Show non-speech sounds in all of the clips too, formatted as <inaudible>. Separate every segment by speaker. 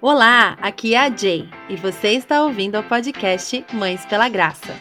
Speaker 1: Olá, aqui é a Jay e você está ouvindo o podcast Mães pela Graça.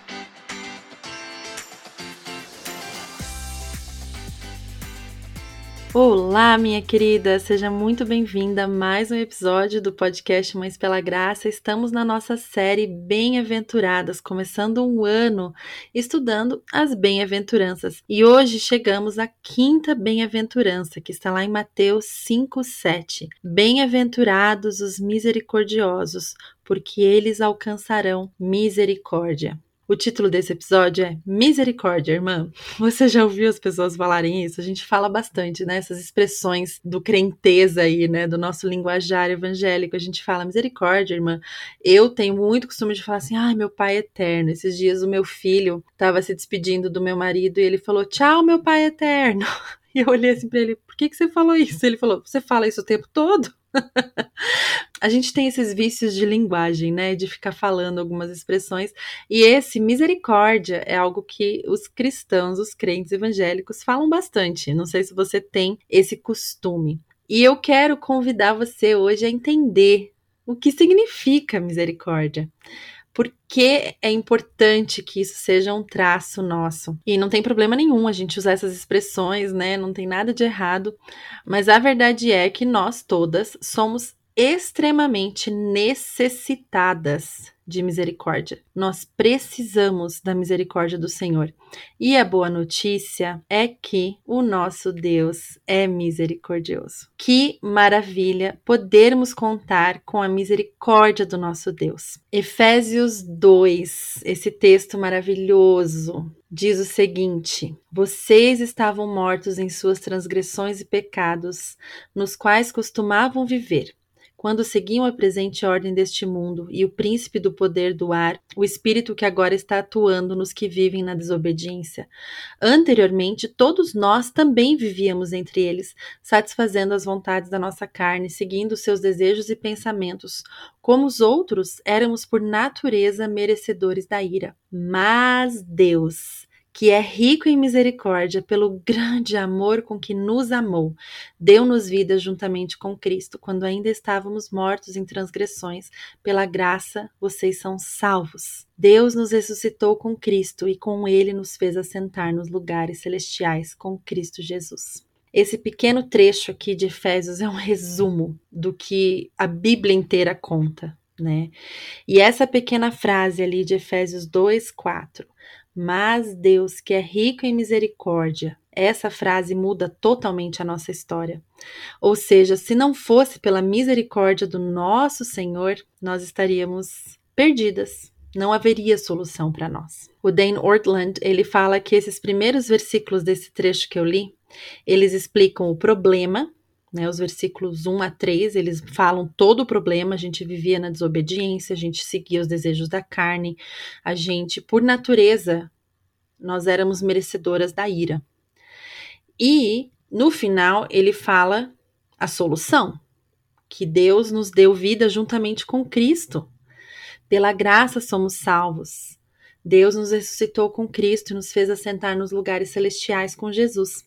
Speaker 1: Olá, minha querida, seja muito bem-vinda a mais um episódio do podcast Mães pela Graça. Estamos na nossa série Bem-aventuradas, começando um ano estudando as bem-aventuranças. E hoje chegamos à quinta bem-aventurança, que está lá em Mateus 5:7. Bem-aventurados os misericordiosos, porque eles alcançarão misericórdia. O título desse episódio é Misericórdia, irmã. Você já ouviu as pessoas falarem isso? A gente fala bastante, né? Essas expressões do crenteza aí, né? Do nosso linguajar evangélico. A gente fala misericórdia, irmã. Eu tenho muito costume de falar assim, ai, meu pai é eterno. Esses dias o meu filho estava se despedindo do meu marido e ele falou, tchau, meu pai é eterno. <laughs> E eu olhei assim pra ele, por que, que você falou isso? Ele falou, você fala isso o tempo todo? <laughs> a gente tem esses vícios de linguagem, né? De ficar falando algumas expressões. E esse misericórdia é algo que os cristãos, os crentes evangélicos falam bastante. Não sei se você tem esse costume. E eu quero convidar você hoje a entender o que significa misericórdia por que é importante que isso seja um traço nosso. E não tem problema nenhum a gente usar essas expressões, né? Não tem nada de errado, mas a verdade é que nós todas somos extremamente necessitadas de misericórdia. Nós precisamos da misericórdia do Senhor. E a boa notícia é que o nosso Deus é misericordioso. Que maravilha podermos contar com a misericórdia do nosso Deus. Efésios 2, esse texto maravilhoso, diz o seguinte: Vocês estavam mortos em suas transgressões e pecados, nos quais costumavam viver quando seguiam a presente ordem deste mundo e o príncipe do poder do ar, o espírito que agora está atuando nos que vivem na desobediência. Anteriormente, todos nós também vivíamos entre eles, satisfazendo as vontades da nossa carne, seguindo seus desejos e pensamentos. Como os outros, éramos por natureza merecedores da ira. Mas Deus, que é rico em misericórdia, pelo grande amor com que nos amou, deu-nos vida juntamente com Cristo, quando ainda estávamos mortos em transgressões. Pela graça, vocês são salvos. Deus nos ressuscitou com Cristo e com ele nos fez assentar nos lugares celestiais com Cristo Jesus. Esse pequeno trecho aqui de Efésios é um resumo do que a Bíblia inteira conta, né? E essa pequena frase ali de Efésios 2, 4 mas Deus, que é rico em misericórdia, essa frase muda totalmente a nossa história. Ou seja, se não fosse pela misericórdia do nosso Senhor, nós estaríamos perdidas. Não haveria solução para nós. O Dane Ortland, ele fala que esses primeiros versículos desse trecho que eu li, eles explicam o problema, né, os versículos 1 a 3, eles falam todo o problema. A gente vivia na desobediência, a gente seguia os desejos da carne, a gente, por natureza, nós éramos merecedoras da ira. E no final, ele fala a solução: que Deus nos deu vida juntamente com Cristo. Pela graça somos salvos. Deus nos ressuscitou com Cristo e nos fez assentar nos lugares celestiais com Jesus.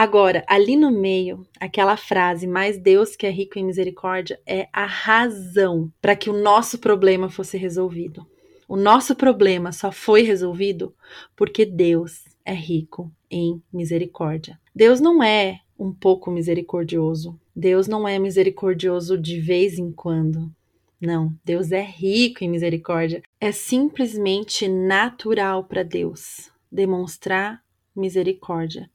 Speaker 1: Agora, ali no meio, aquela frase, mas Deus que é rico em misericórdia, é a razão para que o nosso problema fosse resolvido. O nosso problema só foi resolvido porque Deus é rico em misericórdia. Deus não é um pouco misericordioso. Deus não é misericordioso de vez em quando. Não, Deus é rico em misericórdia. É simplesmente natural para Deus demonstrar misericórdia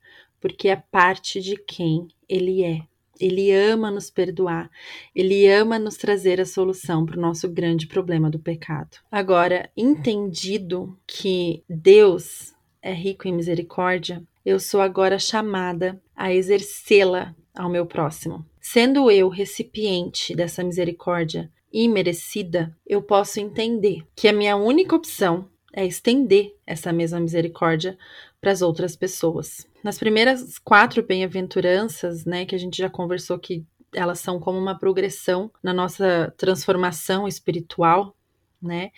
Speaker 1: porque é parte de quem Ele é. Ele ama nos perdoar, ele ama nos trazer a solução para o nosso grande problema do pecado. Agora, entendido que Deus é rico em misericórdia, eu sou agora chamada a exercê-la ao meu próximo. Sendo eu recipiente dessa misericórdia imerecida, eu posso entender que a minha única opção é estender essa mesma misericórdia para as outras pessoas. Nas primeiras quatro bem-aventuranças, né, que a gente já conversou que elas são como uma progressão na nossa transformação espiritual, né?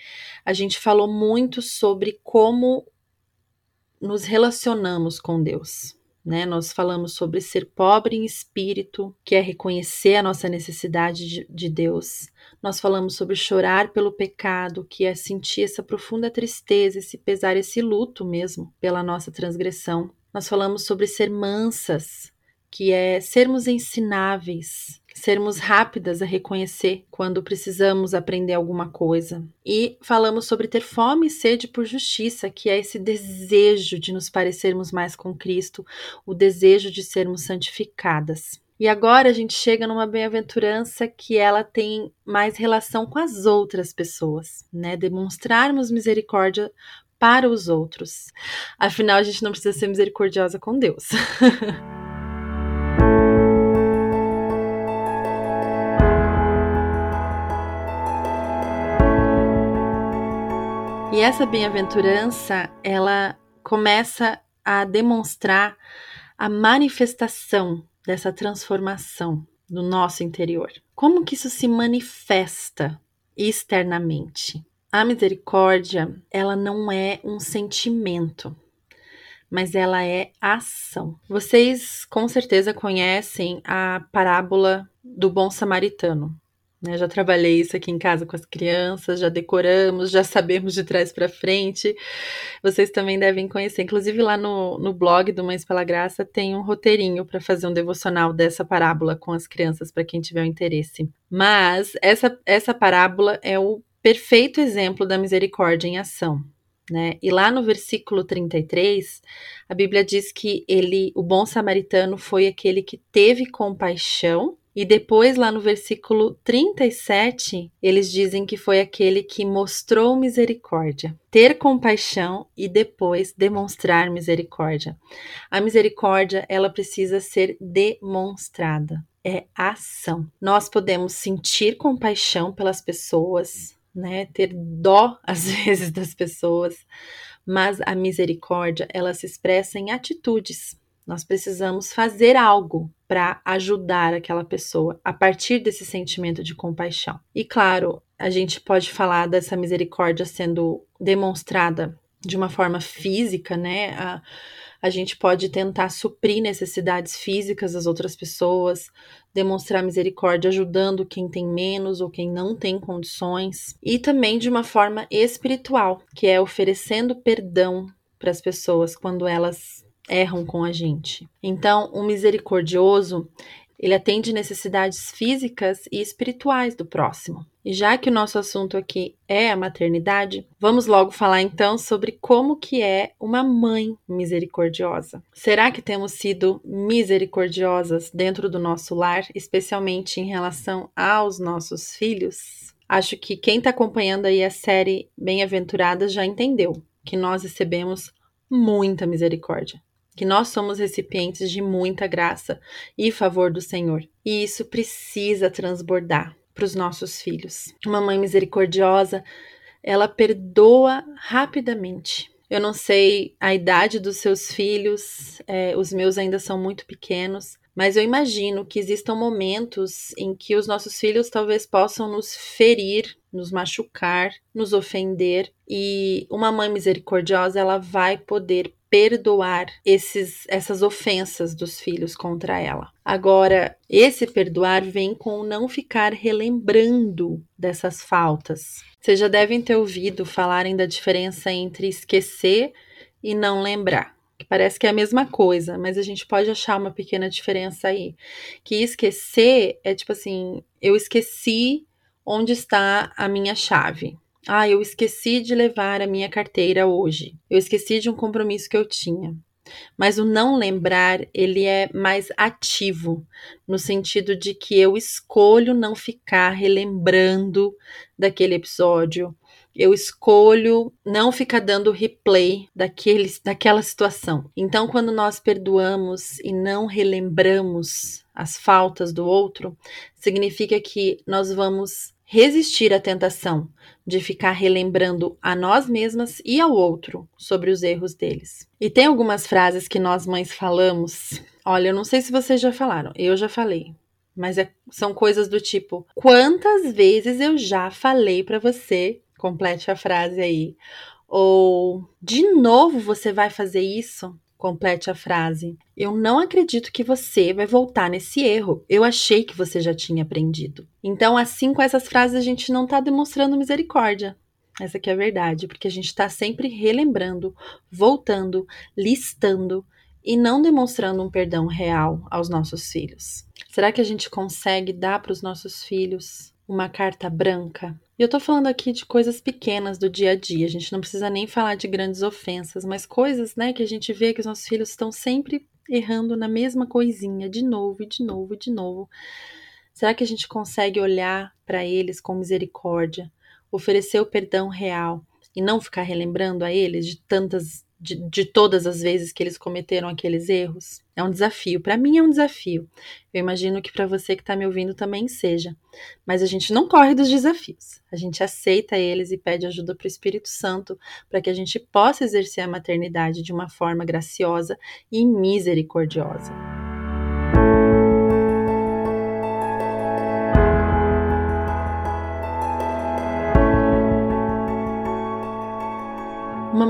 Speaker 1: A gente falou muito sobre como nos relacionamos com Deus, né? Nós falamos sobre ser pobre em espírito, que é reconhecer a nossa necessidade de, de Deus. Nós falamos sobre chorar pelo pecado, que é sentir essa profunda tristeza, esse pesar, esse luto mesmo pela nossa transgressão. Nós falamos sobre ser mansas, que é sermos ensináveis, sermos rápidas a reconhecer quando precisamos aprender alguma coisa. E falamos sobre ter fome e sede por justiça, que é esse desejo de nos parecermos mais com Cristo, o desejo de sermos santificadas. E agora a gente chega numa bem-aventurança que ela tem mais relação com as outras pessoas, né? Demonstrarmos misericórdia para os outros. Afinal, a gente não precisa ser misericordiosa com Deus. <laughs> E essa bem-aventurança, ela começa a demonstrar a manifestação dessa transformação no nosso interior. Como que isso se manifesta externamente? A misericórdia, ela não é um sentimento, mas ela é ação. Vocês com certeza conhecem a parábola do bom samaritano. Né? Já trabalhei isso aqui em casa com as crianças, já decoramos, já sabemos de trás para frente. Vocês também devem conhecer. Inclusive, lá no, no blog do Mães pela Graça tem um roteirinho para fazer um devocional dessa parábola com as crianças, para quem tiver interesse. Mas essa, essa parábola é o perfeito exemplo da misericórdia em ação. Né? E lá no versículo 33, a Bíblia diz que ele, o bom samaritano, foi aquele que teve compaixão e depois, lá no versículo 37, eles dizem que foi aquele que mostrou misericórdia. Ter compaixão e depois demonstrar misericórdia. A misericórdia, ela precisa ser demonstrada. É ação. Nós podemos sentir compaixão pelas pessoas, né? Ter dó <laughs> às vezes das pessoas, mas a misericórdia, ela se expressa em atitudes. Nós precisamos fazer algo para ajudar aquela pessoa a partir desse sentimento de compaixão. E claro, a gente pode falar dessa misericórdia sendo demonstrada de uma forma física, né? A, a gente pode tentar suprir necessidades físicas das outras pessoas, demonstrar misericórdia ajudando quem tem menos ou quem não tem condições, e também de uma forma espiritual, que é oferecendo perdão para as pessoas quando elas erram com a gente. Então, o misericordioso, ele atende necessidades físicas e espirituais do próximo. E já que o nosso assunto aqui é a maternidade, vamos logo falar então sobre como que é uma mãe misericordiosa. Será que temos sido misericordiosas dentro do nosso lar, especialmente em relação aos nossos filhos? Acho que quem está acompanhando aí a série Bem-aventuradas já entendeu que nós recebemos muita misericórdia que nós somos recipientes de muita graça e favor do Senhor. E isso precisa transbordar para os nossos filhos. Uma mãe misericordiosa, ela perdoa rapidamente. Eu não sei a idade dos seus filhos, é, os meus ainda são muito pequenos, mas eu imagino que existam momentos em que os nossos filhos talvez possam nos ferir, nos machucar, nos ofender, e uma mãe misericordiosa ela vai poder perdoar esses, essas ofensas dos filhos contra ela. Agora, esse perdoar vem com não ficar relembrando dessas faltas. Vocês já devem ter ouvido falarem da diferença entre esquecer e não lembrar. Parece que é a mesma coisa, mas a gente pode achar uma pequena diferença aí. Que esquecer é tipo assim, eu esqueci onde está a minha chave. Ah, eu esqueci de levar a minha carteira hoje. Eu esqueci de um compromisso que eu tinha. Mas o não lembrar, ele é mais ativo, no sentido de que eu escolho não ficar relembrando daquele episódio. Eu escolho não ficar dando replay daquele, daquela situação. Então, quando nós perdoamos e não relembramos as faltas do outro, significa que nós vamos resistir à tentação de ficar relembrando a nós mesmas e ao outro sobre os erros deles. E tem algumas frases que nós mães falamos. Olha, eu não sei se vocês já falaram, eu já falei. Mas é, são coisas do tipo: quantas vezes eu já falei para você? Complete a frase aí. Ou de novo você vai fazer isso? Complete a frase. Eu não acredito que você vai voltar nesse erro. Eu achei que você já tinha aprendido. Então, assim, com essas frases, a gente não está demonstrando misericórdia. Essa aqui é a verdade, porque a gente está sempre relembrando, voltando, listando e não demonstrando um perdão real aos nossos filhos. Será que a gente consegue dar para os nossos filhos uma carta branca? E eu tô falando aqui de coisas pequenas do dia a dia. A gente não precisa nem falar de grandes ofensas, mas coisas, né, que a gente vê que os nossos filhos estão sempre errando na mesma coisinha, de novo e de novo e de novo. Será que a gente consegue olhar para eles com misericórdia, oferecer o perdão real e não ficar relembrando a eles de tantas de, de todas as vezes que eles cometeram aqueles erros? É um desafio. Para mim é um desafio. Eu imagino que para você que está me ouvindo também seja. Mas a gente não corre dos desafios. A gente aceita eles e pede ajuda para o Espírito Santo para que a gente possa exercer a maternidade de uma forma graciosa e misericordiosa.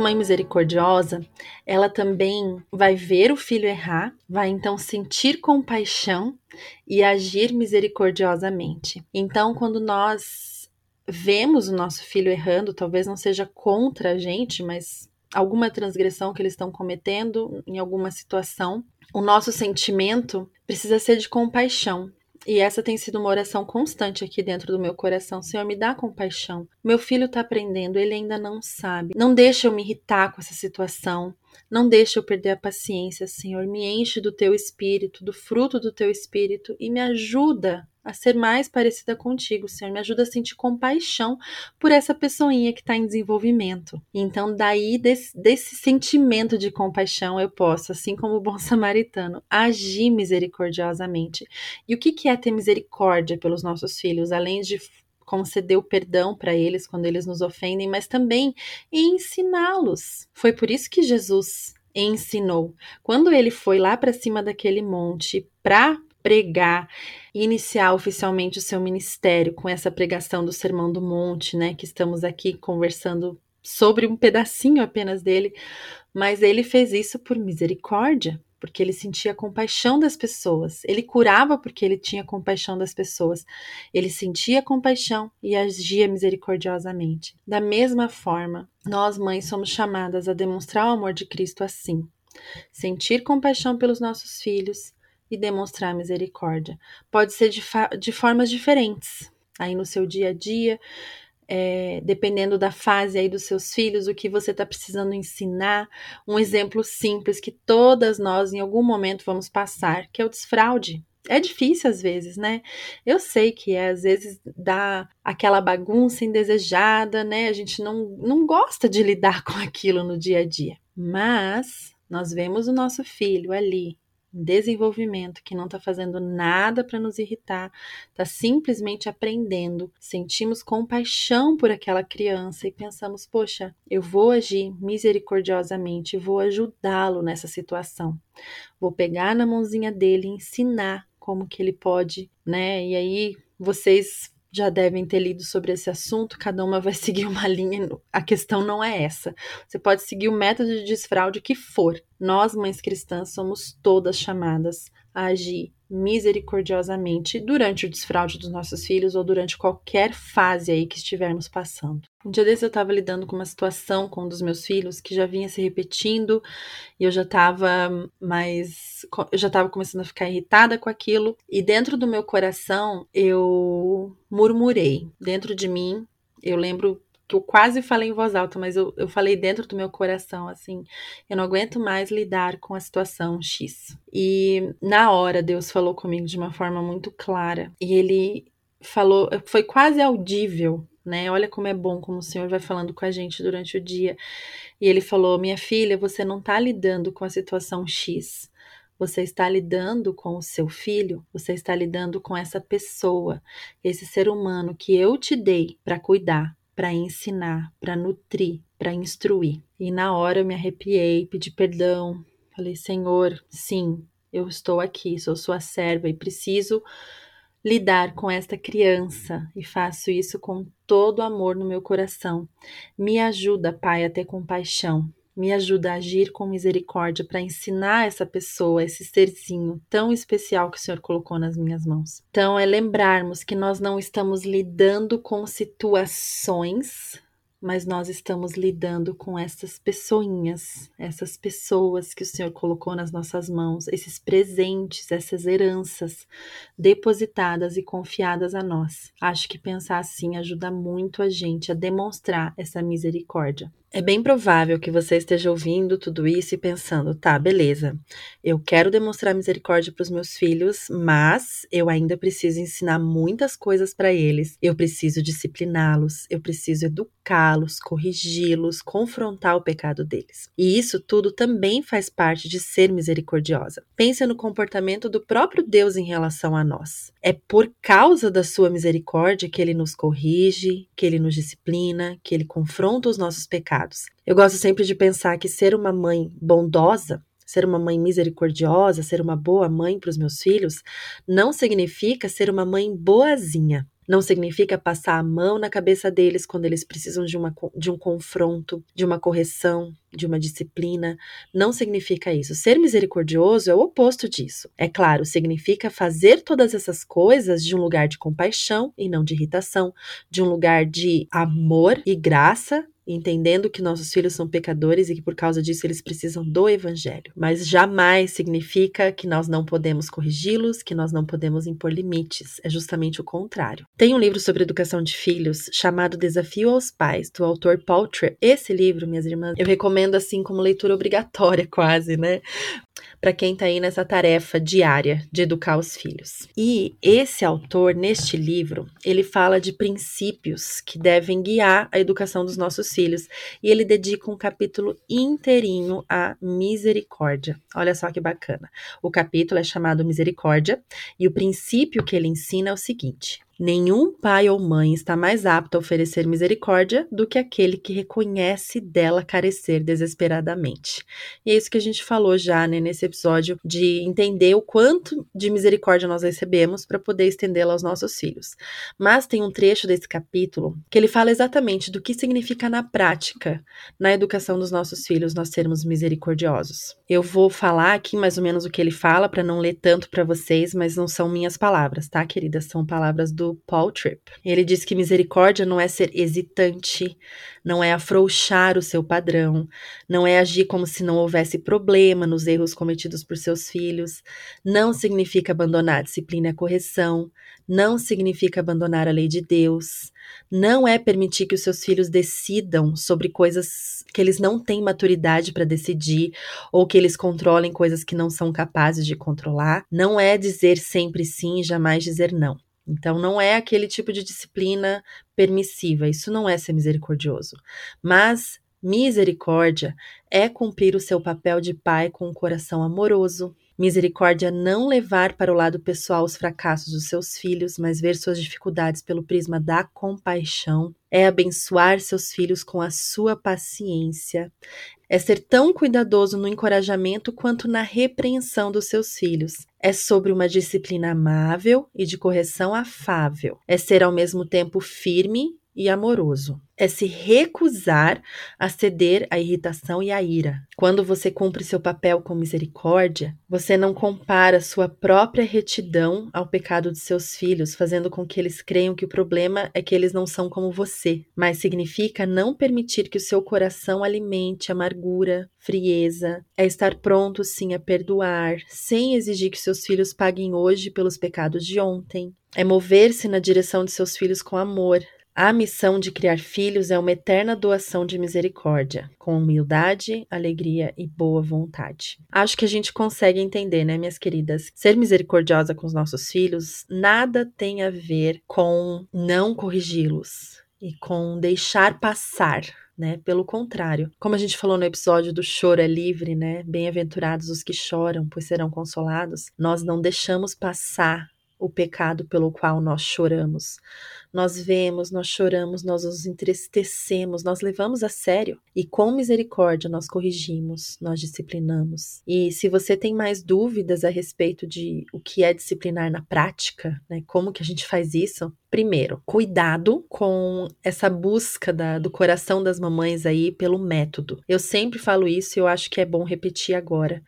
Speaker 1: Mãe misericordiosa, ela também vai ver o filho errar, vai então sentir compaixão e agir misericordiosamente. Então, quando nós vemos o nosso filho errando, talvez não seja contra a gente, mas alguma transgressão que eles estão cometendo em alguma situação, o nosso sentimento precisa ser de compaixão. E essa tem sido uma oração constante aqui dentro do meu coração. Senhor, me dá compaixão. Meu filho está aprendendo, ele ainda não sabe. Não deixa eu me irritar com essa situação. Não deixa eu perder a paciência, Senhor. Me enche do teu espírito, do fruto do teu espírito e me ajuda a ser mais parecida contigo, Senhor. Me ajuda a sentir compaixão por essa pessoinha que está em desenvolvimento. Então, daí, desse, desse, sentimento de compaixão, eu posso, assim como o bom <laughs> samaritano, agir misericordiosamente. E o que, que é ter misericórdia pelos nossos filhos, além de conceder o perdão para eles quando eles nos ofendem, mas também ensiná-los. Foi por isso que Jesus ensinou. Quando ele foi lá para cima daquele monte para pregar e iniciar oficialmente o seu ministério com essa pregação do Sermão do Monte, né, que estamos aqui conversando sobre um pedacinho apenas dele, mas ele fez isso por misericórdia, porque ele sentia compaixão das pessoas. Ele curava porque ele tinha compaixão das pessoas. Ele sentia compaixão e agia misericordiosamente. Da mesma forma, nós mães somos chamadas a demonstrar o amor de Cristo assim. Sentir compaixão pelos nossos filhos e demonstrar misericórdia. Pode ser de, de formas diferentes. Aí no seu dia a dia, é, dependendo da fase aí dos seus filhos, o que você está precisando ensinar. Um exemplo simples que todas nós em algum momento vamos passar, que é o desfraude. É difícil às vezes, né? Eu sei que é, às vezes dá aquela bagunça indesejada, né? A gente não, não gosta de lidar <laughs> com aquilo no dia a dia. Mas nós vemos o nosso filho ali desenvolvimento, que não está fazendo nada para nos irritar, está simplesmente aprendendo. Sentimos compaixão por aquela criança e pensamos: poxa, eu vou agir misericordiosamente, vou ajudá-lo nessa situação. Vou pegar na mãozinha dele e ensinar como que ele pode, né? E aí vocês já devem ter lido sobre esse assunto, cada uma vai <laughs> seguir uma linha. A questão não é essa. Você pode seguir o método de desfraude que for. Nós, mães cristãs, somos todas chamadas a agir misericordiosamente durante o desfraude dos nossos filhos ou durante qualquer fase aí que estivermos passando. Um dia desse eu estava lidando com uma situação com um dos meus filhos que já vinha se repetindo e eu já estava mais eu já estava começando a ficar irritada com aquilo e dentro do meu coração eu murmurei dentro de mim eu lembro que eu quase falei em voz alta, mas eu, eu falei dentro do meu coração, assim, eu não aguento mais lidar com a situação X. E na hora Deus falou comigo de uma forma muito clara, e ele falou, foi quase audível, né? Olha como é bom como o Senhor vai falando com a gente durante o dia. E ele falou: "Minha filha, você não está lidando com a situação X. Você está lidando com o seu filho, você está lidando com essa pessoa, esse ser humano que eu te dei para cuidar, para ensinar, para nutrir, para instruir. E na hora eu me arrepiei, pedi perdão, falei: Senhor, sim, eu estou aqui, sou sua serva e preciso lidar com esta criança e faço isso com todo amor no meu coração. Me ajuda, Pai, a ter compaixão. Me ajuda a agir com misericórdia para ensinar essa pessoa, esse serzinho tão especial que o Senhor colocou nas minhas mãos. Então, é lembrarmos que nós não estamos lidando com situações mas nós estamos lidando com essas pessoinhas, essas pessoas que o Senhor colocou nas nossas mãos, esses presentes, essas heranças depositadas e confiadas a nós. Acho que pensar assim ajuda muito a gente a demonstrar essa misericórdia. É bem provável que você esteja ouvindo tudo isso e pensando, tá, beleza, eu quero demonstrar misericórdia para os meus filhos, mas eu ainda preciso ensinar muitas coisas para eles. Eu preciso discipliná-los, eu preciso educá-los, corrigi-los, confrontar o pecado deles. E isso tudo também faz parte de ser misericordiosa. Pensa no comportamento do próprio Deus em relação a nós. É por causa da sua misericórdia que ele nos corrige, que ele nos disciplina, que ele confronta os nossos pecados Eu gosto sempre de pensar que ser uma mãe bondosa, ser uma mãe misericordiosa, ser uma boa mãe para os meus filhos, não significa ser uma mãe boazinha. Não significa passar a mão na cabeça deles quando eles precisam de, uma, de um confronto, de uma correção, de uma disciplina. Não significa isso. Ser misericordioso é o oposto disso. É claro, significa fazer todas essas coisas de um lugar de compaixão e não de irritação, de um lugar de amor e graça entendendo que nossos filhos são pecadores e que por causa disso eles precisam do evangelho. Mas jamais significa que nós não podemos corrigi-los, que nós não podemos impor limites. É justamente o contrário. Tem um livro sobre educação de filhos chamado Desafio aos Pais, do autor Paul Tripp. Esse livro, minhas irmãs, eu recomendo assim como leitura obrigatória <laughs> quase, né? para quem está aí nessa tarefa diária de educar os filhos. E esse autor, neste livro, ele fala de princípios que devem guiar a educação dos nossos filhos e ele dedica um capítulo inteirinho à misericórdia. Olha só que bacana. O capítulo é chamado Misericórdia e o princípio que ele ensina é o seguinte: Nenhum pai ou mãe está mais apto a oferecer misericórdia do que aquele que reconhece dela carecer desesperadamente. E é isso que a gente falou já né, nesse episódio, de entender o quanto de misericórdia nós recebemos para poder estendê-la aos nossos filhos. Mas tem um trecho desse capítulo que ele fala exatamente do que significa na prática, na educação dos nossos filhos, nós sermos misericordiosos. Eu vou falar aqui mais ou menos o que ele fala para não ler tanto para vocês, mas não são minhas palavras, tá, queridas? São palavras do Paul Tripp. Ele diz que misericórdia não é ser hesitante, não é afrouxar o seu padrão, não é agir como se não houvesse problema nos erros cometidos por seus filhos, não significa abandonar a disciplina e a correção, não significa abandonar a lei de Deus, não é permitir que os seus filhos decidam sobre coisas que eles não têm maturidade para decidir ou que eles controlem coisas que não são capazes de controlar, não é dizer sempre sim e jamais dizer não. Então, não é aquele tipo de disciplina permissiva, isso não é ser misericordioso. Mas misericórdia é cumprir o seu papel de pai com um coração amoroso. Misericórdia é não levar para o lado pessoal os fracassos dos seus filhos, mas ver suas dificuldades pelo prisma da compaixão. É abençoar seus filhos com a sua paciência é ser tão cuidadoso no encorajamento quanto na repreensão dos seus filhos. É sobre uma disciplina amável e de correção afável. É ser ao mesmo tempo firme e amoroso é se recusar a ceder à irritação e à ira. Quando você cumpre seu papel com misericórdia, você não compara sua própria retidão ao pecado de seus filhos, fazendo com que eles creiam que o problema é que eles não são como você, mas significa não permitir que o seu coração alimente amargura, frieza, é estar pronto sim a perdoar, sem exigir que seus filhos paguem hoje pelos pecados de ontem. É mover-se na direção de seus filhos com amor, a missão de criar filhos é uma eterna doação de misericórdia, com humildade, alegria e boa vontade. Acho que a gente consegue entender, né, minhas queridas? Ser misericordiosa com os nossos filhos nada tem a ver com não corrigi-los e com deixar passar né? Pelo contrário, como a gente falou no episódio do choro é livre, né? Bem-aventurados os que choram, pois serão consolados. Nós não deixamos passar o pecado pelo qual nós choramos. Nós vemos, nós choramos, nós nos entristecemos, nós levamos a sério e com misericórdia nós corrigimos, nós disciplinamos. E se você tem mais dúvidas a respeito de o que é disciplinar na prática, né, como que a gente faz isso, Primeiro, cuidado com essa busca da, do coração das mamães aí pelo método. Eu sempre falo isso e eu acho que é bom repetir agora.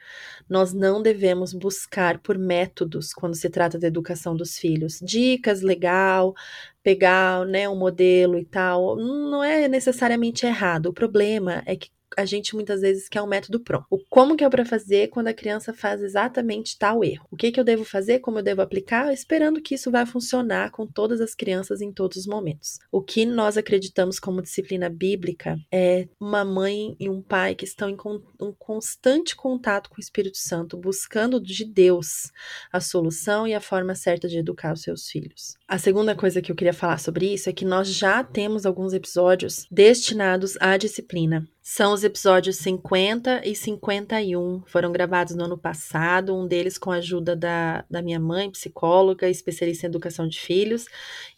Speaker 1: Nós não devemos buscar por métodos quando se trata da educação dos filhos. Dicas legal, pegar né, um modelo e tal, não é necessariamente errado. O problema é que a gente muitas vezes quer um método pronto. O como que é para fazer quando a criança faz exatamente tal erro? O que que eu devo fazer, como eu devo aplicar, esperando que isso vai funcionar com todas as crianças em todos os momentos. O que nós acreditamos como disciplina bíblica é uma mãe e um pai que estão em um constante contato com o Espírito Santo, buscando de Deus a solução e a forma certa de educar os seus filhos. A segunda coisa que eu queria falar sobre isso é que nós já temos alguns episódios destinados à disciplina. São os episódios 50 e 51. Foram gravados no ano passado, um deles com a ajuda da, da minha mãe, psicóloga, especialista em educação de filhos,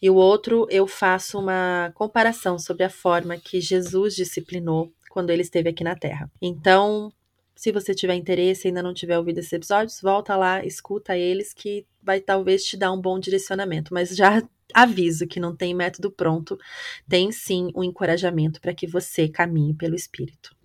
Speaker 1: e o outro eu faço uma comparação sobre a forma que Jesus disciplinou quando ele esteve aqui na Terra. Então, se você tiver interesse e ainda não tiver ouvido esses episódios, volta lá, escuta eles que vai talvez te dar um bom direcionamento. Mas já <laughs> aviso que não tem método pronto, tem sim um encorajamento para que você caminhe pelo Espírito.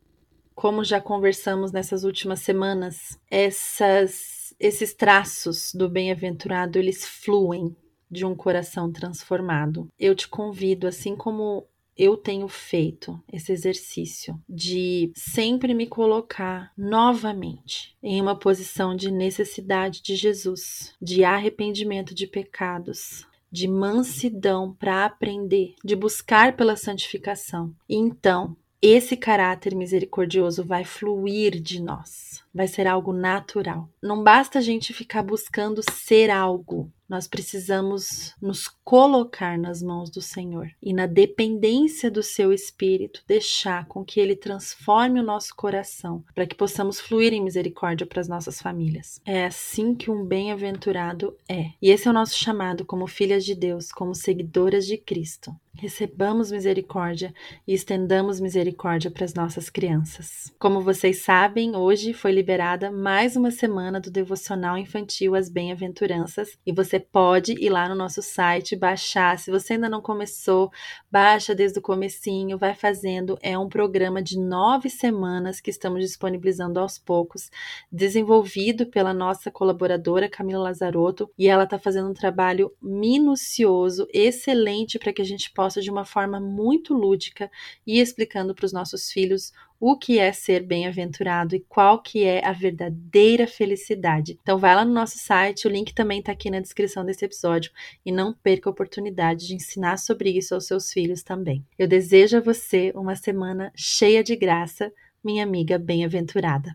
Speaker 1: Como já conversamos nessas últimas semanas, essas, esses traços do bem-aventurado eles fluem de um coração transformado. Eu te convido, assim como eu tenho feito esse exercício de sempre me colocar novamente em uma posição de necessidade de Jesus, de arrependimento de pecados, de mansidão para aprender, de buscar pela santificação. Então, esse caráter misericordioso vai fluir de nós, vai ser algo natural. Não basta a gente ficar buscando ser algo, nós precisamos nos colocar nas mãos do Senhor e na dependência do seu espírito, deixar com que ele transforme o nosso coração, para que possamos fluir em misericórdia para as nossas famílias. É assim que um bem-aventurado é. E esse é o nosso chamado como filhas de Deus, como seguidoras de Cristo. Recebamos misericórdia e estendamos misericórdia para as nossas crianças. Como vocês sabem, hoje foi liberada mais uma semana do devocional infantil As Bem-aventuranças e você pode ir lá no nosso site baixar. Se você ainda não começou, baixa desde o comecinho, vai fazendo. É um programa de nove semanas que estamos disponibilizando aos poucos, desenvolvido pela nossa colaboradora Camila Lazarotto e ela está fazendo um trabalho minucioso, excelente para que a gente possa de uma forma muito lúdica e explicando para os nossos filhos o que é ser bem-aventurado e qual que é a verdadeira felicidade. Então vai lá no nosso site, o link também está aqui na descrição desse episódio e não perca a oportunidade de ensinar sobre isso aos seus filhos também. Eu desejo a você uma semana cheia de graça, minha amiga bem-aventurada.